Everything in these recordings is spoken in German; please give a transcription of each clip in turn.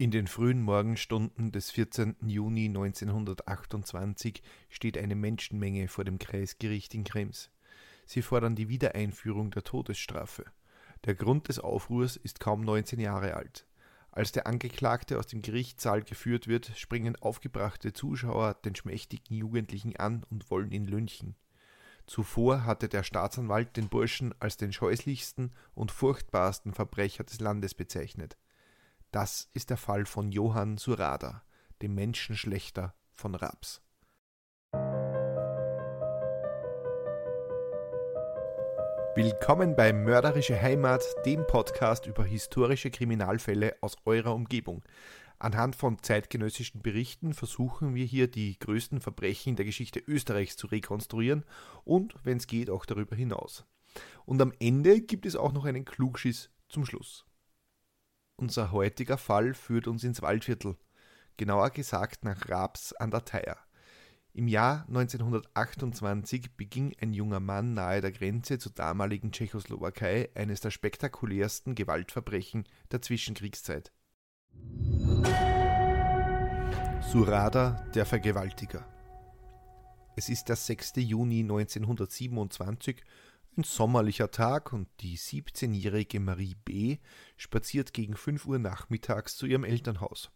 In den frühen Morgenstunden des 14. Juni 1928 steht eine Menschenmenge vor dem Kreisgericht in Krems. Sie fordern die Wiedereinführung der Todesstrafe. Der Grund des Aufruhrs ist kaum 19 Jahre alt. Als der Angeklagte aus dem Gerichtssaal geführt wird, springen aufgebrachte Zuschauer den schmächtigen Jugendlichen an und wollen ihn lynchen. Zuvor hatte der Staatsanwalt den Burschen als den scheußlichsten und furchtbarsten Verbrecher des Landes bezeichnet. Das ist der Fall von Johann Surada, dem Menschenschlechter von Raps. Willkommen bei Mörderische Heimat, dem Podcast über historische Kriminalfälle aus eurer Umgebung. Anhand von zeitgenössischen Berichten versuchen wir hier die größten Verbrechen der Geschichte Österreichs zu rekonstruieren und, wenn es geht, auch darüber hinaus. Und am Ende gibt es auch noch einen Klugschiss zum Schluss. Unser heutiger Fall führt uns ins Waldviertel, genauer gesagt nach Raps an der Theier. Im Jahr 1928 beging ein junger Mann nahe der Grenze zur damaligen Tschechoslowakei eines der spektakulärsten Gewaltverbrechen der Zwischenkriegszeit. Surada, der Vergewaltiger. Es ist der 6. Juni 1927, ein sommerlicher Tag, und die 17-jährige Marie B. spaziert gegen 5 Uhr nachmittags zu ihrem Elternhaus.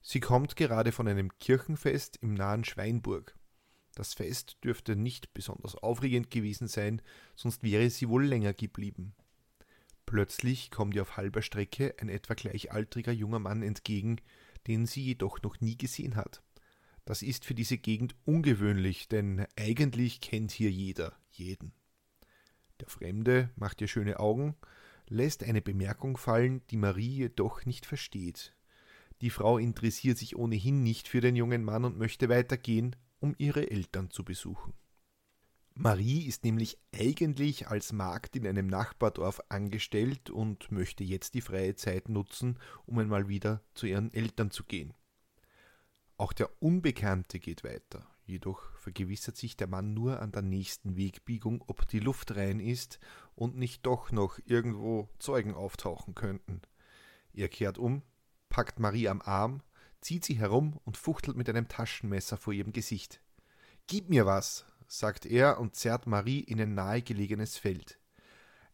Sie kommt gerade von einem Kirchenfest im nahen Schweinburg. Das Fest dürfte nicht besonders aufregend gewesen sein, sonst wäre sie wohl länger geblieben. Plötzlich kommt ihr auf halber Strecke ein etwa gleichaltriger junger Mann entgegen, den sie jedoch noch nie gesehen hat. Das ist für diese Gegend ungewöhnlich, denn eigentlich kennt hier jeder jeden. Der Fremde macht ihr schöne Augen, lässt eine Bemerkung fallen, die Marie jedoch nicht versteht. Die Frau interessiert sich ohnehin nicht für den jungen Mann und möchte weitergehen, um ihre Eltern zu besuchen. Marie ist nämlich eigentlich als Magd in einem Nachbardorf angestellt und möchte jetzt die freie Zeit nutzen, um einmal wieder zu ihren Eltern zu gehen. Auch der Unbekannte geht weiter, jedoch vergewissert sich der Mann nur an der nächsten Wegbiegung, ob die Luft rein ist und nicht doch noch irgendwo Zeugen auftauchen könnten. Er kehrt um, packt Marie am Arm, zieht sie herum und fuchtelt mit einem Taschenmesser vor ihrem Gesicht. Gib mir was, sagt er und zerrt Marie in ein nahegelegenes Feld.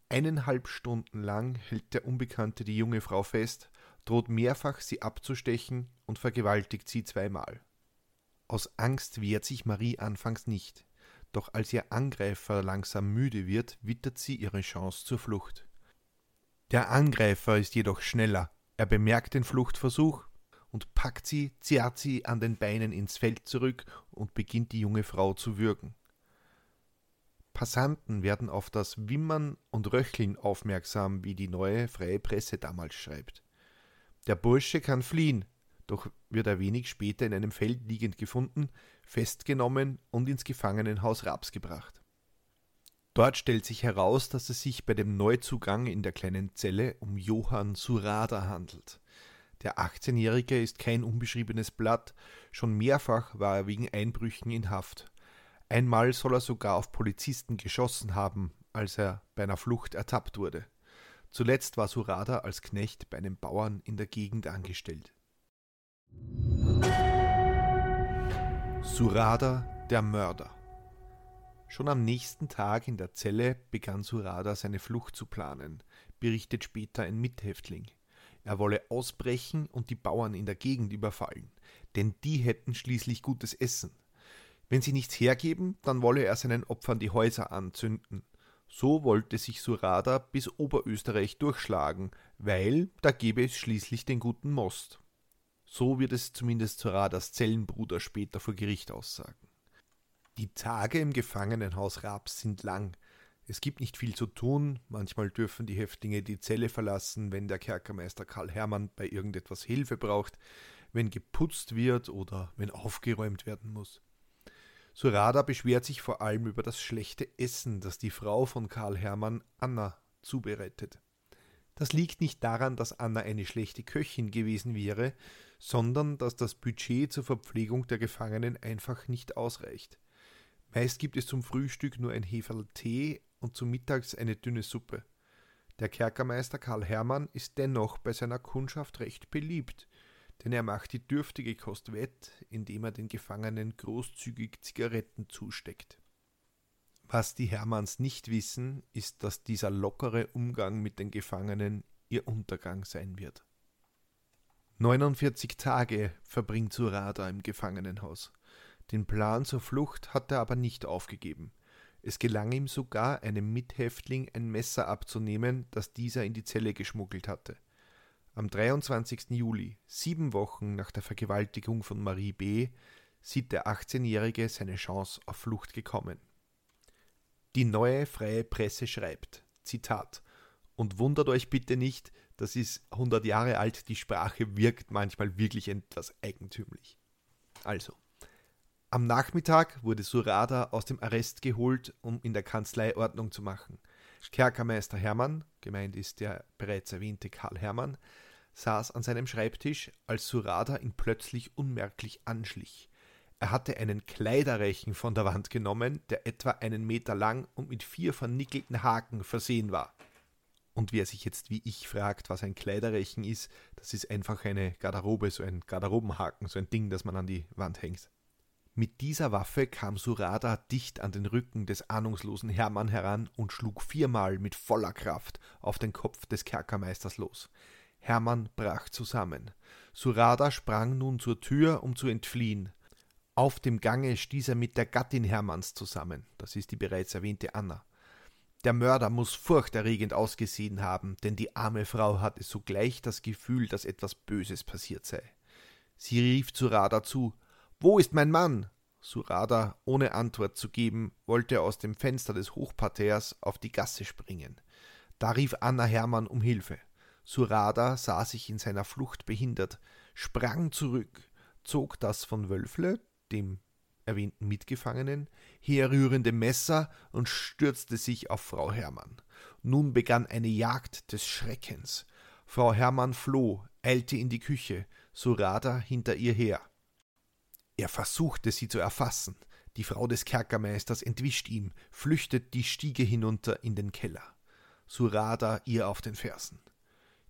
Eineinhalb Stunden lang hält der Unbekannte die junge Frau fest, droht mehrfach, sie abzustechen und vergewaltigt sie zweimal. Aus Angst wehrt sich Marie anfangs nicht, doch als ihr Angreifer langsam müde wird, wittert sie ihre Chance zur Flucht. Der Angreifer ist jedoch schneller, er bemerkt den Fluchtversuch und packt sie, zerrt sie an den Beinen ins Feld zurück und beginnt die junge Frau zu würgen. Passanten werden auf das Wimmern und Röcheln aufmerksam, wie die neue freie Presse damals schreibt. Der Bursche kann fliehen, doch wird er wenig später in einem Feld liegend gefunden, festgenommen und ins Gefangenenhaus Raps gebracht. Dort stellt sich heraus, dass es sich bei dem Neuzugang in der kleinen Zelle um Johann Surada handelt. Der 18-Jährige ist kein unbeschriebenes Blatt, schon mehrfach war er wegen Einbrüchen in Haft. Einmal soll er sogar auf Polizisten geschossen haben, als er bei einer Flucht ertappt wurde. Zuletzt war Surada als Knecht bei einem Bauern in der Gegend angestellt. Surada, der Mörder. Schon am nächsten Tag in der Zelle begann Surada seine Flucht zu planen, berichtet später ein Mithäftling. Er wolle ausbrechen und die Bauern in der Gegend überfallen, denn die hätten schließlich gutes Essen. Wenn sie nichts hergeben, dann wolle er seinen Opfern die Häuser anzünden. So wollte sich Surada bis Oberösterreich durchschlagen, weil da gebe es schließlich den guten Most. So wird es zumindest Suradas Zellenbruder später vor Gericht aussagen. Die Tage im Gefangenenhaus Raps sind lang. Es gibt nicht viel zu tun, manchmal dürfen die Häftlinge die Zelle verlassen, wenn der Kerkermeister Karl Hermann bei irgendetwas Hilfe braucht, wenn geputzt wird oder wenn aufgeräumt werden muss. Surada beschwert sich vor allem über das schlechte Essen, das die Frau von Karl Hermann, Anna, zubereitet. Das liegt nicht daran, dass Anna eine schlechte Köchin gewesen wäre, sondern dass das Budget zur Verpflegung der Gefangenen einfach nicht ausreicht. Meist gibt es zum Frühstück nur ein Heferl Tee und zum Mittags eine dünne Suppe. Der Kerkermeister Karl Hermann ist dennoch bei seiner Kundschaft recht beliebt, denn er macht die dürftige Kost wett, indem er den Gefangenen großzügig Zigaretten zusteckt. Was die Hermanns nicht wissen, ist, dass dieser lockere Umgang mit den Gefangenen ihr Untergang sein wird. 49 Tage verbringt Surada im Gefangenenhaus. Den Plan zur Flucht hat er aber nicht aufgegeben. Es gelang ihm sogar, einem Mithäftling ein Messer abzunehmen, das dieser in die Zelle geschmuggelt hatte. Am 23. Juli, sieben Wochen nach der Vergewaltigung von Marie B., sieht der 18-Jährige seine Chance auf Flucht gekommen. Die neue freie Presse schreibt, Zitat, und wundert euch bitte nicht, das ist 100 Jahre alt, die Sprache wirkt manchmal wirklich etwas eigentümlich. Also, am Nachmittag wurde Surada aus dem Arrest geholt, um in der Kanzlei Ordnung zu machen. Kerkermeister Hermann, gemeint ist der bereits erwähnte Karl Hermann, saß an seinem Schreibtisch, als Surada ihn plötzlich unmerklich anschlich. Er hatte einen Kleiderrechen von der Wand genommen, der etwa einen Meter lang und mit vier vernickelten Haken versehen war. Und wer sich jetzt wie ich fragt, was ein Kleiderrechen ist, das ist einfach eine Garderobe, so ein Garderobenhaken, so ein Ding, das man an die Wand hängt. Mit dieser Waffe kam Surada dicht an den Rücken des ahnungslosen Hermann heran und schlug viermal mit voller Kraft auf den Kopf des Kerkermeisters los. Hermann brach zusammen. Surada sprang nun zur Tür, um zu entfliehen. Auf dem Gange stieß er mit der Gattin Hermanns zusammen, das ist die bereits erwähnte Anna. Der Mörder muss furchterregend ausgesehen haben, denn die arme Frau hatte sogleich das Gefühl, dass etwas Böses passiert sei. Sie rief Surada zu Wo ist mein Mann? Surada, ohne Antwort zu geben, wollte aus dem Fenster des Hochparterres auf die Gasse springen. Da rief Anna Hermann um Hilfe. Surada sah sich in seiner Flucht behindert, sprang zurück, zog das von Wölfle, dem erwähnten Mitgefangenen, herrührende Messer und stürzte sich auf Frau Hermann. Nun begann eine Jagd des Schreckens. Frau Hermann floh, eilte in die Küche, Surada hinter ihr her. Er versuchte sie zu erfassen. Die Frau des Kerkermeisters entwischt ihm, flüchtet die Stiege hinunter in den Keller. Surada ihr auf den Fersen.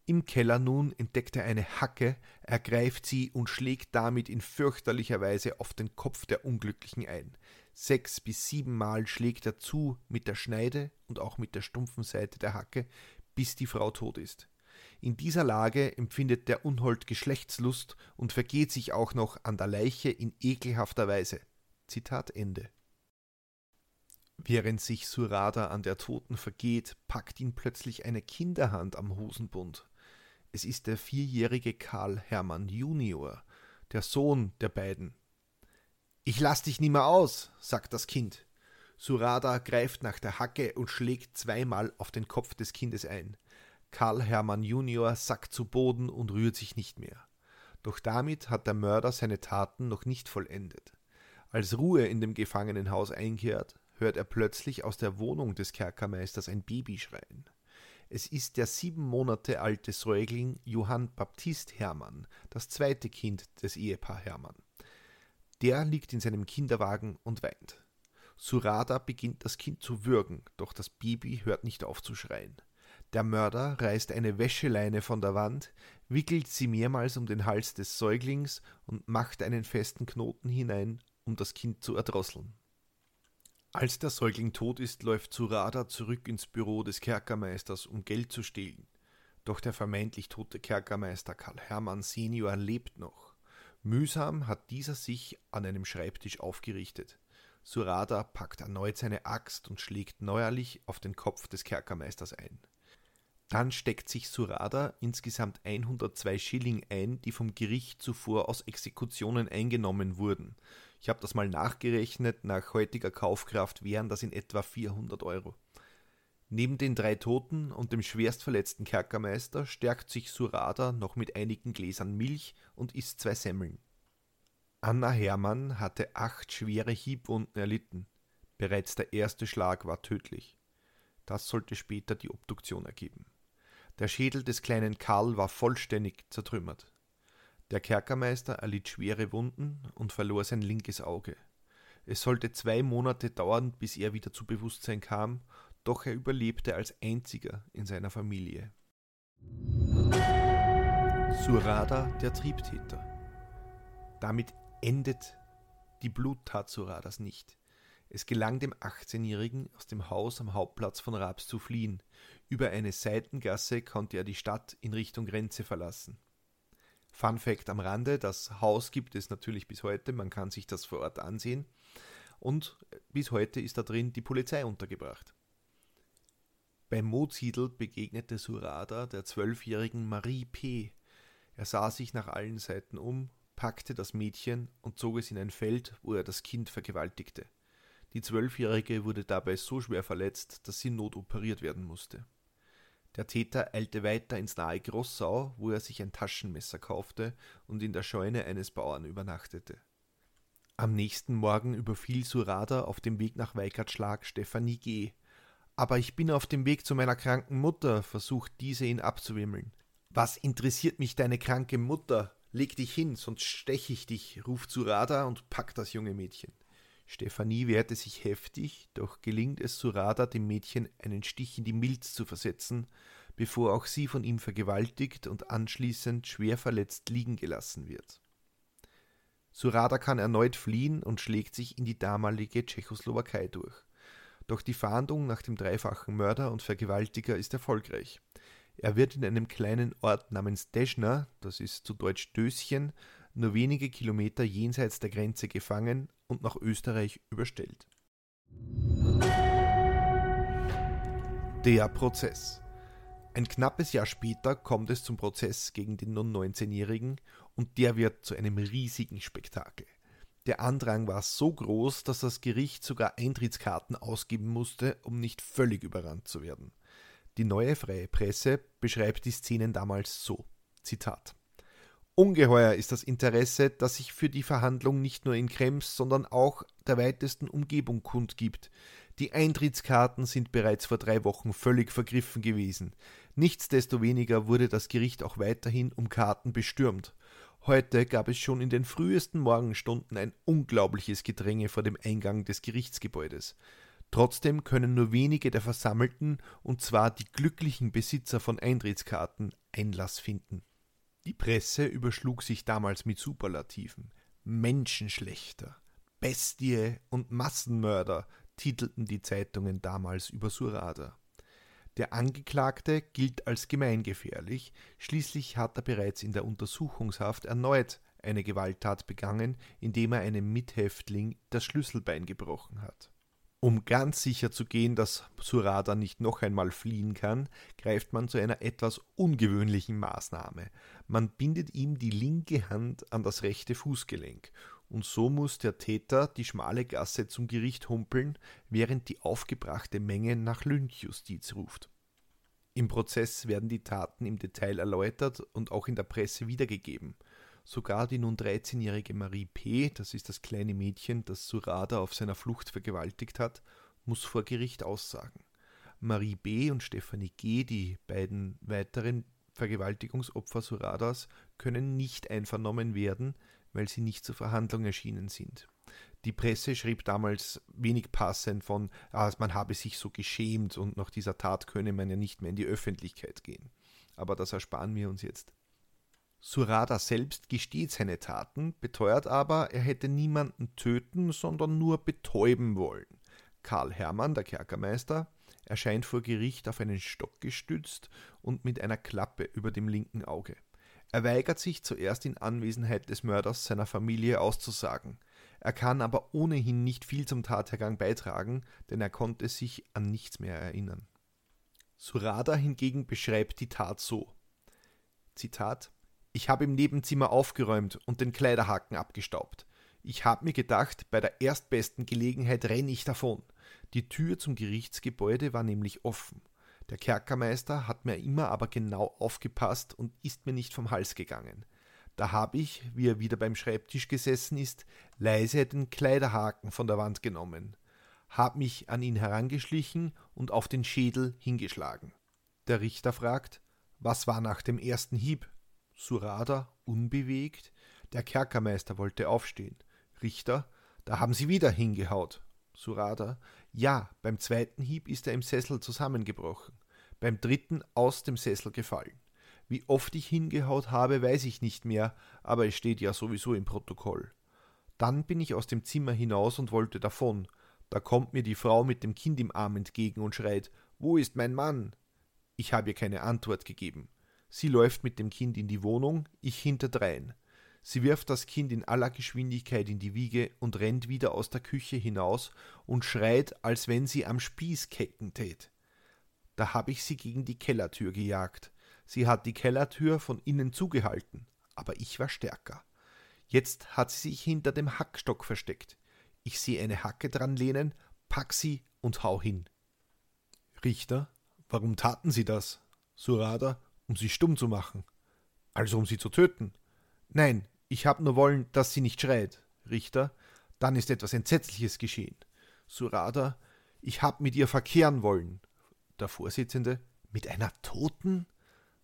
Im Keller nun entdeckt er eine Hacke, ergreift sie und schlägt damit in fürchterlicher Weise auf den Kopf der Unglücklichen ein. Sechs bis siebenmal schlägt er zu mit der Schneide und auch mit der stumpfen Seite der Hacke, bis die Frau tot ist. In dieser Lage empfindet der Unhold Geschlechtslust und vergeht sich auch noch an der Leiche in ekelhafter Weise. Zitat Ende. Während sich Surada an der Toten vergeht, packt ihn plötzlich eine Kinderhand am Hosenbund. Es ist der vierjährige Karl Hermann Junior, der Sohn der beiden. Ich lass dich nimmer aus, sagt das Kind. Surada greift nach der Hacke und schlägt zweimal auf den Kopf des Kindes ein. Karl Hermann Junior sackt zu Boden und rührt sich nicht mehr. Doch damit hat der Mörder seine Taten noch nicht vollendet. Als Ruhe in dem Gefangenenhaus einkehrt, hört er plötzlich aus der Wohnung des Kerkermeisters ein Baby schreien. Es ist der sieben Monate alte Säugling Johann Baptist Hermann, das zweite Kind des Ehepaar Hermann. Der liegt in seinem Kinderwagen und weint. Surada beginnt das Kind zu würgen, doch das Baby hört nicht auf zu schreien. Der Mörder reißt eine Wäscheleine von der Wand, wickelt sie mehrmals um den Hals des Säuglings und macht einen festen Knoten hinein, um das Kind zu erdrosseln. Als der Säugling tot ist, läuft Surada zurück ins Büro des Kerkermeisters, um Geld zu stehlen. Doch der vermeintlich tote Kerkermeister Karl Hermann Senior lebt noch. Mühsam hat dieser sich an einem Schreibtisch aufgerichtet. Surada packt erneut seine Axt und schlägt neuerlich auf den Kopf des Kerkermeisters ein. Dann steckt sich Surada insgesamt 102 Schilling ein, die vom Gericht zuvor aus Exekutionen eingenommen wurden. Ich habe das mal nachgerechnet, nach heutiger Kaufkraft wären das in etwa 400 Euro. Neben den drei Toten und dem schwerstverletzten Kerkermeister stärkt sich Surada noch mit einigen Gläsern Milch und isst zwei Semmeln. Anna Hermann hatte acht schwere Hiebwunden erlitten. Bereits der erste Schlag war tödlich. Das sollte später die Obduktion ergeben. Der Schädel des kleinen Karl war vollständig zertrümmert. Der Kerkermeister erlitt schwere Wunden und verlor sein linkes Auge. Es sollte zwei Monate dauern, bis er wieder zu Bewusstsein kam, doch er überlebte als einziger in seiner Familie. Surada, der Triebtäter. Damit endet die Bluttat Suradas nicht. Es gelang dem 18-Jährigen, aus dem Haus am Hauptplatz von Raps zu fliehen. Über eine Seitengasse konnte er die Stadt in Richtung Grenze verlassen. Fun Fact am Rande: Das Haus gibt es natürlich bis heute, man kann sich das vor Ort ansehen. Und bis heute ist da drin die Polizei untergebracht. Bei Moziedl begegnete Surada der zwölfjährigen Marie P. Er sah sich nach allen Seiten um, packte das Mädchen und zog es in ein Feld, wo er das Kind vergewaltigte. Die Zwölfjährige wurde dabei so schwer verletzt, dass sie notoperiert werden musste. Der Täter eilte weiter ins nahe Grossau, wo er sich ein Taschenmesser kaufte und in der Scheune eines Bauern übernachtete. Am nächsten Morgen überfiel Surada auf dem Weg nach Weikertschlag Stefanie G. Aber ich bin auf dem Weg zu meiner kranken Mutter, versucht diese ihn abzuwimmeln. Was interessiert mich deine kranke Mutter? Leg dich hin, sonst stech ich dich, ruft Surada und packt das junge Mädchen. Stefanie wehrte sich heftig, doch gelingt es Surada, dem Mädchen einen Stich in die Milz zu versetzen, bevor auch sie von ihm vergewaltigt und anschließend schwer verletzt liegen gelassen wird. Surada kann erneut fliehen und schlägt sich in die damalige Tschechoslowakei durch. Doch die Fahndung nach dem dreifachen Mörder und Vergewaltiger ist erfolgreich. Er wird in einem kleinen Ort namens Deschna, das ist zu Deutsch Döschen, nur wenige Kilometer jenseits der Grenze gefangen und nach Österreich überstellt. Der Prozess. Ein knappes Jahr später kommt es zum Prozess gegen den nun 19-Jährigen und der wird zu einem riesigen Spektakel. Der Andrang war so groß, dass das Gericht sogar Eintrittskarten ausgeben musste, um nicht völlig überrannt zu werden. Die neue freie Presse beschreibt die Szenen damals so: Zitat. Ungeheuer ist das Interesse, das sich für die Verhandlung nicht nur in Krems, sondern auch der weitesten Umgebung kundgibt. Die Eintrittskarten sind bereits vor drei Wochen völlig vergriffen gewesen. Nichtsdestoweniger wurde das Gericht auch weiterhin um Karten bestürmt. Heute gab es schon in den frühesten Morgenstunden ein unglaubliches Gedränge vor dem Eingang des Gerichtsgebäudes. Trotzdem können nur wenige der Versammelten, und zwar die glücklichen Besitzer von Eintrittskarten, Einlass finden. Die Presse überschlug sich damals mit Superlativen. Menschenschlechter, Bestie und Massenmörder titelten die Zeitungen damals über Surada. Der Angeklagte gilt als gemeingefährlich, schließlich hat er bereits in der Untersuchungshaft erneut eine Gewalttat begangen, indem er einem Mithäftling das Schlüsselbein gebrochen hat. Um ganz sicher zu gehen, dass Surada nicht noch einmal fliehen kann, greift man zu einer etwas ungewöhnlichen Maßnahme. Man bindet ihm die linke Hand an das rechte Fußgelenk, und so muss der Täter die schmale Gasse zum Gericht humpeln, während die aufgebrachte Menge nach Lynchjustiz ruft. Im Prozess werden die Taten im Detail erläutert und auch in der Presse wiedergegeben. Sogar die nun 13-jährige Marie P., das ist das kleine Mädchen, das Surada auf seiner Flucht vergewaltigt hat, muss vor Gericht aussagen. Marie B. und Stephanie G., die beiden weiteren Vergewaltigungsopfer Suradas, können nicht einvernommen werden, weil sie nicht zur Verhandlung erschienen sind. Die Presse schrieb damals wenig passend von, ah, man habe sich so geschämt und nach dieser Tat könne man ja nicht mehr in die Öffentlichkeit gehen. Aber das ersparen wir uns jetzt. Surada selbst gesteht seine Taten, beteuert aber, er hätte niemanden töten, sondern nur betäuben wollen. Karl Hermann, der Kerkermeister, erscheint vor Gericht auf einen Stock gestützt und mit einer Klappe über dem linken Auge. Er weigert sich zuerst in Anwesenheit des Mörders seiner Familie auszusagen. Er kann aber ohnehin nicht viel zum Tathergang beitragen, denn er konnte sich an nichts mehr erinnern. Surada hingegen beschreibt die Tat so: Zitat ich habe im Nebenzimmer aufgeräumt und den Kleiderhaken abgestaubt. Ich habe mir gedacht, bei der erstbesten Gelegenheit renne ich davon. Die Tür zum Gerichtsgebäude war nämlich offen. Der Kerkermeister hat mir immer aber genau aufgepasst und ist mir nicht vom Hals gegangen. Da habe ich, wie er wieder beim Schreibtisch gesessen ist, leise den Kleiderhaken von der Wand genommen, hab mich an ihn herangeschlichen und auf den Schädel hingeschlagen. Der Richter fragt, was war nach dem ersten Hieb? Surada unbewegt. Der Kerkermeister wollte aufstehen. Richter, da haben Sie wieder hingehaut. Surada, Ja, beim zweiten Hieb ist er im Sessel zusammengebrochen, beim dritten aus dem Sessel gefallen. Wie oft ich hingehaut habe, weiß ich nicht mehr, aber es steht ja sowieso im Protokoll. Dann bin ich aus dem Zimmer hinaus und wollte davon. Da kommt mir die Frau mit dem Kind im Arm entgegen und schreit: Wo ist mein Mann? Ich habe ihr keine Antwort gegeben. Sie läuft mit dem Kind in die Wohnung, ich hinterdrein. Sie wirft das Kind in aller Geschwindigkeit in die Wiege und rennt wieder aus der Küche hinaus und schreit, als wenn sie am Spieß kecken tät. Da habe ich sie gegen die Kellertür gejagt. Sie hat die Kellertür von innen zugehalten, aber ich war stärker. Jetzt hat sie sich hinter dem Hackstock versteckt. Ich sehe eine Hacke dran lehnen, pack sie und hau hin. Richter, warum taten Sie das? Surada, um sie stumm zu machen. Also um sie zu töten. Nein, ich hab nur wollen, dass sie nicht schreit. Richter, dann ist etwas Entsetzliches geschehen. Surada, ich hab mit ihr verkehren wollen. Der Vorsitzende, mit einer Toten?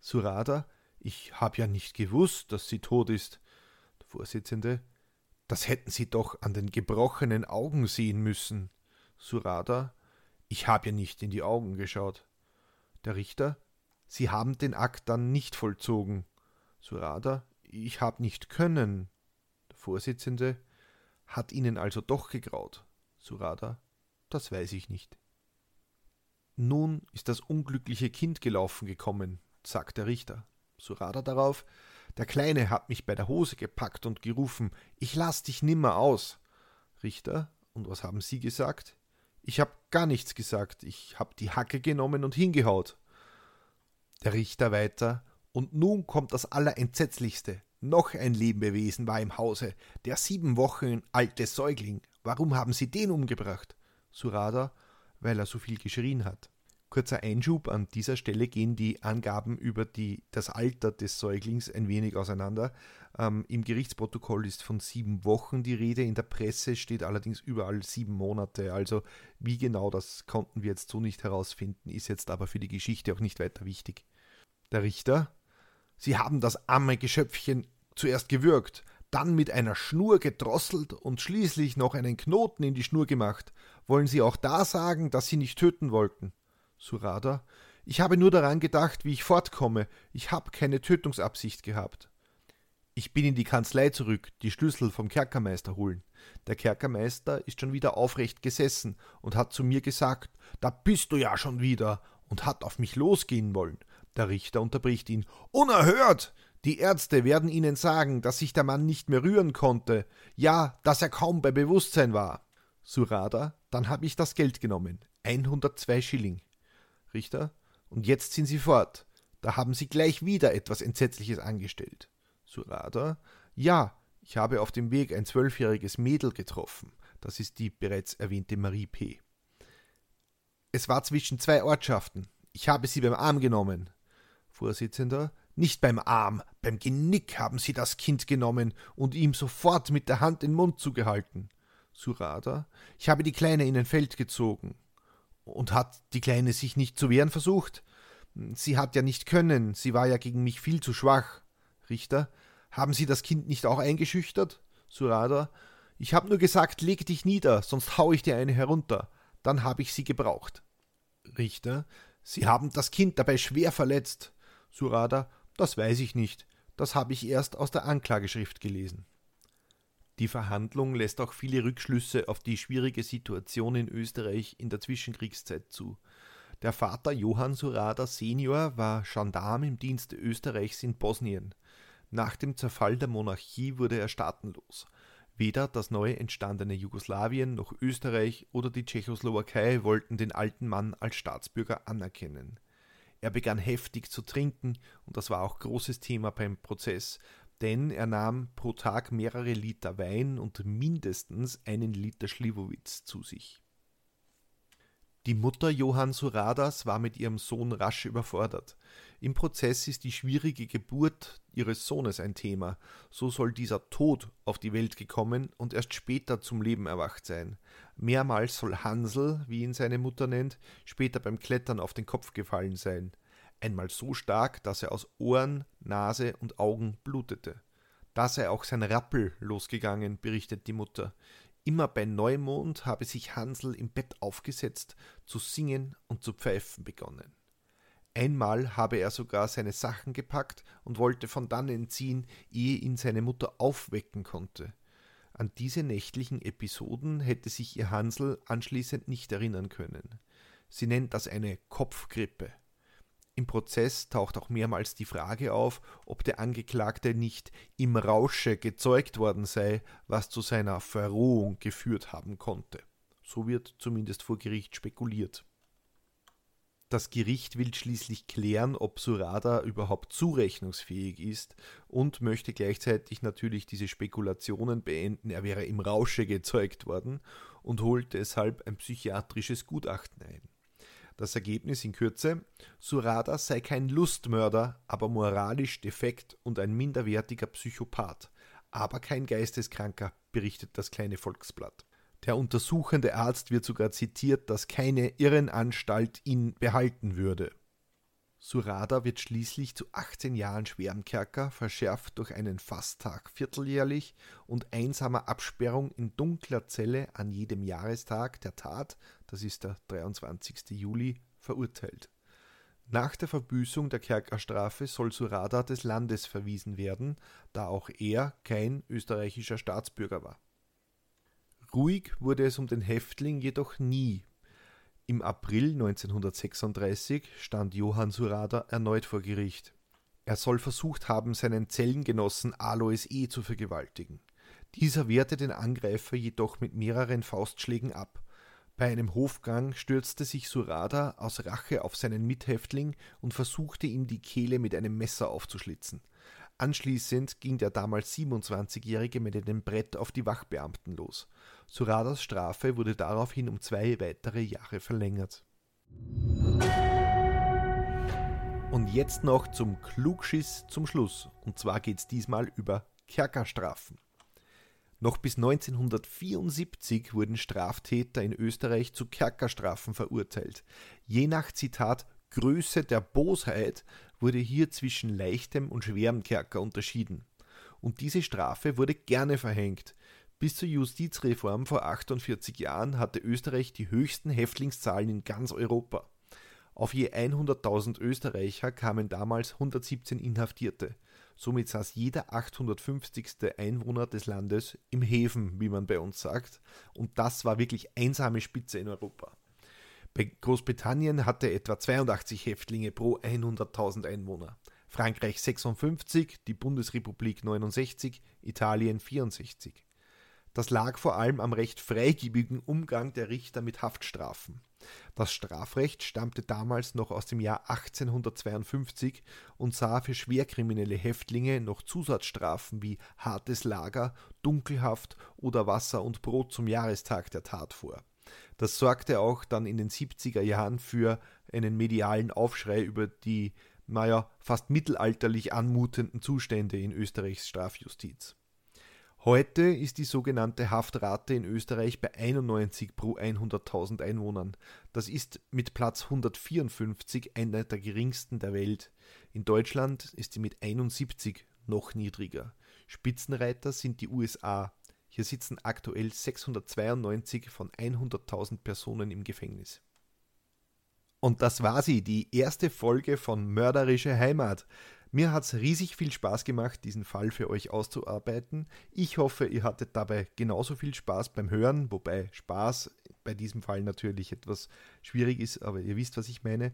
Surada, ich hab ja nicht gewusst, dass sie tot ist. Der Vorsitzende, das hätten Sie doch an den gebrochenen Augen sehen müssen. Surada, ich hab ja nicht in die Augen geschaut. Der Richter, Sie haben den Akt dann nicht vollzogen. Surada, ich hab nicht können. Der Vorsitzende hat Ihnen also doch gegraut. Surada, das weiß ich nicht. Nun ist das unglückliche Kind gelaufen gekommen, sagt der Richter. Surada darauf, der Kleine hat mich bei der Hose gepackt und gerufen, ich lass dich nimmer aus. Richter, und was haben Sie gesagt? Ich hab gar nichts gesagt, ich hab die Hacke genommen und hingehaut. Der Richter weiter, und nun kommt das Allerentsetzlichste. Noch ein Lebewesen war im Hause, der sieben Wochen alte Säugling. Warum haben Sie den umgebracht? Surada, weil er so viel geschrien hat. Kurzer Einschub, an dieser Stelle gehen die Angaben über die, das Alter des Säuglings ein wenig auseinander. Ähm, Im Gerichtsprotokoll ist von sieben Wochen die Rede, in der Presse steht allerdings überall sieben Monate. Also wie genau das konnten wir jetzt so nicht herausfinden, ist jetzt aber für die Geschichte auch nicht weiter wichtig. Der Richter, Sie haben das arme Geschöpfchen zuerst gewürgt, dann mit einer Schnur gedrosselt und schließlich noch einen Knoten in die Schnur gemacht. Wollen Sie auch da sagen, dass Sie nicht töten wollten? Surada, ich habe nur daran gedacht, wie ich fortkomme. Ich habe keine Tötungsabsicht gehabt. Ich bin in die Kanzlei zurück, die Schlüssel vom Kerkermeister holen. Der Kerkermeister ist schon wieder aufrecht gesessen und hat zu mir gesagt, da bist du ja schon wieder, und hat auf mich losgehen wollen. Der Richter unterbricht ihn. Unerhört! Die Ärzte werden Ihnen sagen, dass sich der Mann nicht mehr rühren konnte, ja, dass er kaum bei Bewusstsein war. Surada, dann habe ich das Geld genommen. 102 Schilling. Richter, und jetzt sind Sie fort. Da haben Sie gleich wieder etwas Entsetzliches angestellt. Surada, ja, ich habe auf dem Weg ein zwölfjähriges Mädel getroffen. Das ist die bereits erwähnte Marie P. Es war zwischen zwei Ortschaften. Ich habe sie beim Arm genommen. Vorsitzender, nicht beim Arm, beim Genick haben Sie das Kind genommen und ihm sofort mit der Hand den Mund zugehalten. Surada, ich habe die Kleine in ein Feld gezogen. Und hat die Kleine sich nicht zu wehren versucht? Sie hat ja nicht können, sie war ja gegen mich viel zu schwach. Richter, haben Sie das Kind nicht auch eingeschüchtert? Surada, ich habe nur gesagt, leg dich nieder, sonst hau ich dir eine herunter. Dann habe ich sie gebraucht. Richter, Sie haben das Kind dabei schwer verletzt. Surada, das weiß ich nicht. Das habe ich erst aus der Anklageschrift gelesen. Die Verhandlung lässt auch viele Rückschlüsse auf die schwierige Situation in Österreich in der Zwischenkriegszeit zu. Der Vater Johann Surada senior war Gendarm im Dienste Österreichs in Bosnien. Nach dem Zerfall der Monarchie wurde er staatenlos. Weder das neu entstandene Jugoslawien noch Österreich oder die Tschechoslowakei wollten den alten Mann als Staatsbürger anerkennen. Er begann heftig zu trinken, und das war auch großes Thema beim Prozess, denn er nahm pro Tag mehrere Liter Wein und mindestens einen Liter Schliwowitz zu sich. Die Mutter Johann Suradas war mit ihrem Sohn rasch überfordert. Im Prozess ist die schwierige Geburt ihres Sohnes ein Thema. So soll dieser tot auf die Welt gekommen und erst später zum Leben erwacht sein. Mehrmals soll Hansel, wie ihn seine Mutter nennt, später beim Klettern auf den Kopf gefallen sein. Einmal so stark, dass er aus Ohren, Nase und Augen blutete. Da sei auch sein Rappel losgegangen, berichtet die Mutter. Immer bei Neumond habe sich Hansel im Bett aufgesetzt, zu singen und zu pfeifen begonnen. Einmal habe er sogar seine Sachen gepackt und wollte von dannen ziehen, ehe ihn seine Mutter aufwecken konnte. An diese nächtlichen Episoden hätte sich ihr Hansel anschließend nicht erinnern können. Sie nennt das eine Kopfgrippe. Im Prozess taucht auch mehrmals die Frage auf, ob der Angeklagte nicht im Rausche gezeugt worden sei, was zu seiner Verrohung geführt haben konnte. So wird zumindest vor Gericht spekuliert. Das Gericht will schließlich klären, ob Surada überhaupt zurechnungsfähig ist und möchte gleichzeitig natürlich diese Spekulationen beenden, er wäre im Rausche gezeugt worden und holt deshalb ein psychiatrisches Gutachten ein. Das Ergebnis in Kürze: Surada sei kein Lustmörder, aber moralisch defekt und ein minderwertiger Psychopath, aber kein Geisteskranker, berichtet das kleine Volksblatt. Der untersuchende Arzt wird sogar zitiert, dass keine Irrenanstalt ihn behalten würde. Surada wird schließlich zu 18 Jahren Schwermkerker, verschärft durch einen Fasttag vierteljährlich und einsamer Absperrung in dunkler Zelle an jedem Jahrestag der Tat, das ist der 23. Juli, verurteilt. Nach der Verbüßung der Kerkerstrafe soll Surada des Landes verwiesen werden, da auch er kein österreichischer Staatsbürger war. Ruhig wurde es um den Häftling jedoch nie. Im April 1936 stand Johann Surada erneut vor Gericht. Er soll versucht haben, seinen Zellengenossen Alois E. zu vergewaltigen. Dieser wehrte den Angreifer jedoch mit mehreren Faustschlägen ab. Bei einem Hofgang stürzte sich Surada aus Rache auf seinen Mithäftling und versuchte ihm die Kehle mit einem Messer aufzuschlitzen. Anschließend ging der damals 27-Jährige mit einem Brett auf die Wachbeamten los. Suradas Strafe wurde daraufhin um zwei weitere Jahre verlängert. Und jetzt noch zum Klugschiss zum Schluss. Und zwar geht es diesmal über Kerkerstrafen. Noch bis 1974 wurden Straftäter in Österreich zu Kerkerstrafen verurteilt. Je nach Zitat Größe der Bosheit wurde hier zwischen leichtem und schwerem Kerker unterschieden. Und diese Strafe wurde gerne verhängt. Bis zur Justizreform vor 48 Jahren hatte Österreich die höchsten Häftlingszahlen in ganz Europa. Auf je 100.000 Österreicher kamen damals 117 Inhaftierte. Somit saß jeder 850. Einwohner des Landes im Häfen, wie man bei uns sagt. Und das war wirklich einsame Spitze in Europa. Bei Großbritannien hatte etwa 82 Häftlinge pro 100.000 Einwohner. Frankreich 56, die Bundesrepublik 69, Italien 64. Das lag vor allem am recht freigebigen Umgang der Richter mit Haftstrafen. Das Strafrecht stammte damals noch aus dem Jahr 1852 und sah für schwerkriminelle Häftlinge noch Zusatzstrafen wie hartes Lager, Dunkelhaft oder Wasser und Brot zum Jahrestag der Tat vor. Das sorgte auch dann in den 70er Jahren für einen medialen Aufschrei über die, naja, fast mittelalterlich anmutenden Zustände in Österreichs Strafjustiz. Heute ist die sogenannte Haftrate in Österreich bei 91 pro 100.000 Einwohnern. Das ist mit Platz 154 einer der geringsten der Welt. In Deutschland ist sie mit 71 noch niedriger. Spitzenreiter sind die USA hier sitzen aktuell 692 von 100.000 Personen im Gefängnis. Und das war sie, die erste Folge von Mörderische Heimat. Mir hat es riesig viel Spaß gemacht, diesen Fall für euch auszuarbeiten. Ich hoffe, ihr hattet dabei genauso viel Spaß beim Hören, wobei Spaß bei diesem Fall natürlich etwas schwierig ist, aber ihr wisst, was ich meine.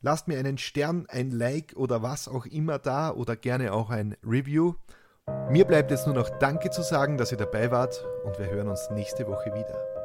Lasst mir einen Stern, ein Like oder was auch immer da oder gerne auch ein Review. Mir bleibt jetzt nur noch Danke zu sagen, dass ihr dabei wart und wir hören uns nächste Woche wieder.